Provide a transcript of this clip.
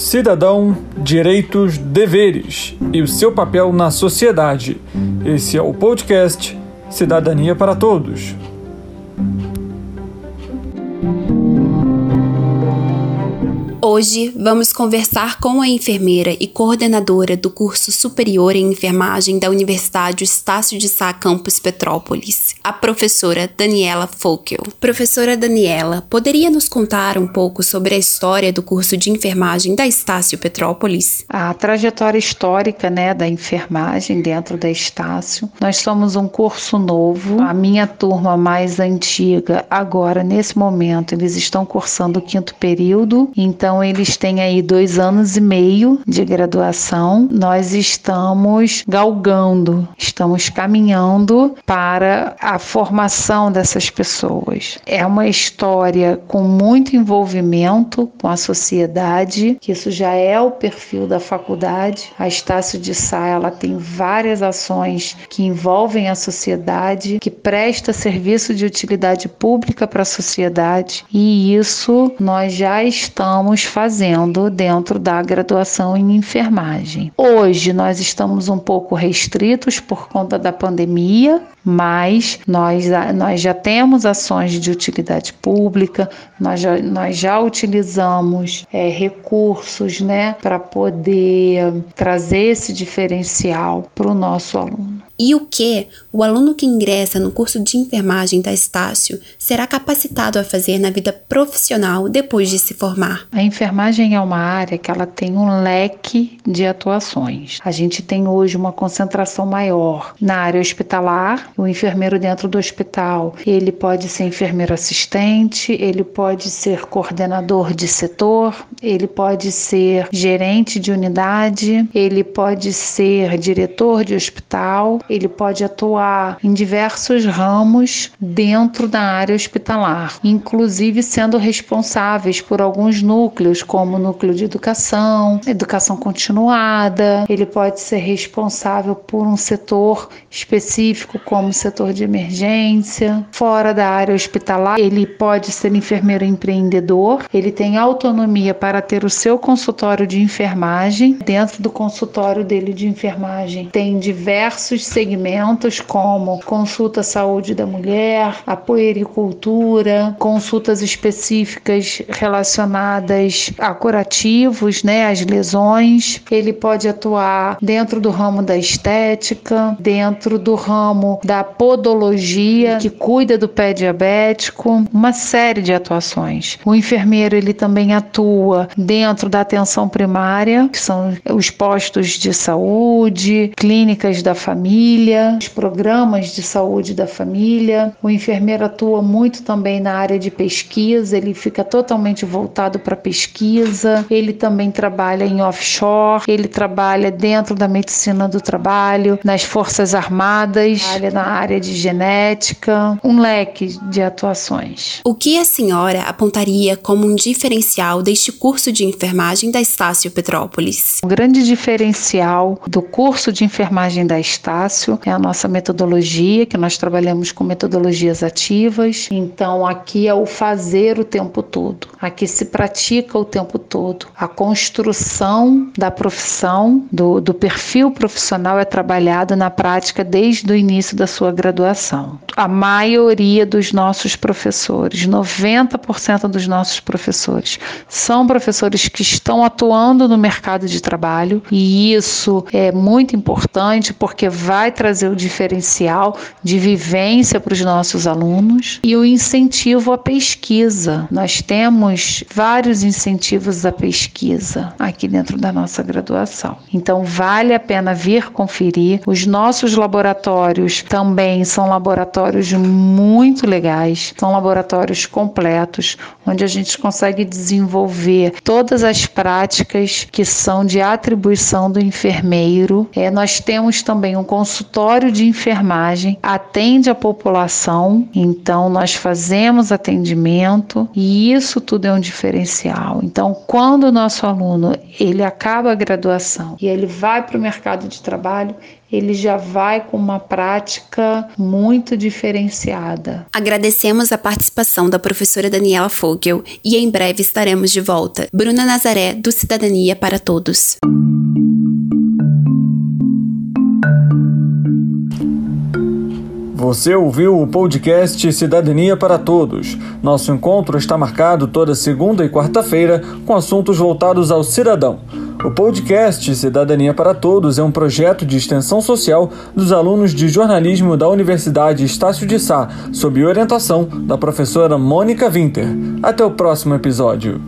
Cidadão, direitos, deveres e o seu papel na sociedade. Esse é o podcast Cidadania para Todos. Hoje vamos conversar com a enfermeira e coordenadora do curso superior em enfermagem da Universidade Estácio de Sá Campus Petrópolis, a professora Daniela Fokel. Professora Daniela, poderia nos contar um pouco sobre a história do curso de enfermagem da Estácio Petrópolis? A trajetória histórica, né, da enfermagem dentro da Estácio. Nós somos um curso novo. A minha turma mais antiga, agora nesse momento, eles estão cursando o quinto período. Então então, eles têm aí dois anos e meio de graduação. Nós estamos galgando, estamos caminhando para a formação dessas pessoas. É uma história com muito envolvimento com a sociedade, que isso já é o perfil da faculdade. A Estácio de Sá, ela tem várias ações que envolvem a sociedade, que presta serviço de utilidade pública para a sociedade, e isso nós já estamos estamos fazendo dentro da graduação em enfermagem. Hoje nós estamos um pouco restritos por conta da pandemia, mas nós, nós já temos ações de utilidade pública, nós já, nós já utilizamos é, recursos né, para poder trazer esse diferencial para o nosso aluno e o que o aluno que ingressa no curso de enfermagem da Estácio será capacitado a fazer na vida profissional depois de se formar. A enfermagem é uma área que ela tem um leque de atuações. A gente tem hoje uma concentração maior na área hospitalar. O enfermeiro dentro do hospital, ele pode ser enfermeiro assistente, ele pode ser coordenador de setor, ele pode ser gerente de unidade, ele pode ser diretor de hospital, ele pode atuar em diversos ramos dentro da área hospitalar, inclusive sendo responsáveis por alguns núcleos, como o núcleo de educação, educação continuada, ele pode ser responsável por um setor específico, como o setor de emergência. Fora da área hospitalar, ele pode ser enfermeiro empreendedor, ele tem autonomia para ter o seu consultório de enfermagem. Dentro do consultório dele de enfermagem, tem diversos segmentos como consulta saúde da mulher, a puericultura, consultas específicas relacionadas a curativos, né, as lesões. Ele pode atuar dentro do ramo da estética, dentro do ramo da podologia, que cuida do pé diabético, uma série de atuações. O enfermeiro ele também atua dentro da atenção primária, que são os postos de saúde, clínicas da família, família, os programas de saúde da família. O enfermeiro atua muito também na área de pesquisa, ele fica totalmente voltado para pesquisa. Ele também trabalha em offshore, ele trabalha dentro da medicina do trabalho, nas Forças Armadas, trabalha na área de genética, um leque de atuações. O que a senhora apontaria como um diferencial deste curso de enfermagem da Estácio Petrópolis? O grande diferencial do curso de enfermagem da Estácio é a nossa metodologia, que nós trabalhamos com metodologias ativas. Então, aqui é o fazer o tempo todo. Aqui se pratica o tempo todo. A construção da profissão, do, do perfil profissional é trabalhado na prática desde o início da sua graduação. A maioria dos nossos professores, 90% dos nossos professores, são professores que estão atuando no mercado de trabalho e isso é muito importante porque vai vai trazer o diferencial de vivência para os nossos alunos e o incentivo à pesquisa. Nós temos vários incentivos à pesquisa aqui dentro da nossa graduação. Então, vale a pena vir conferir. Os nossos laboratórios também são laboratórios muito legais, são laboratórios completos, onde a gente consegue desenvolver todas as práticas que são de atribuição do enfermeiro. É, nós temos também um consultório consultório de enfermagem atende a população, então nós fazemos atendimento e isso tudo é um diferencial. Então, quando o nosso aluno ele acaba a graduação e ele vai para o mercado de trabalho, ele já vai com uma prática muito diferenciada. Agradecemos a participação da professora Daniela Fogel e em breve estaremos de volta. Bruna Nazaré, do Cidadania para Todos. Você ouviu o podcast Cidadania para Todos. Nosso encontro está marcado toda segunda e quarta-feira com assuntos voltados ao cidadão. O podcast Cidadania para Todos é um projeto de extensão social dos alunos de jornalismo da Universidade Estácio de Sá, sob orientação da professora Mônica Winter. Até o próximo episódio.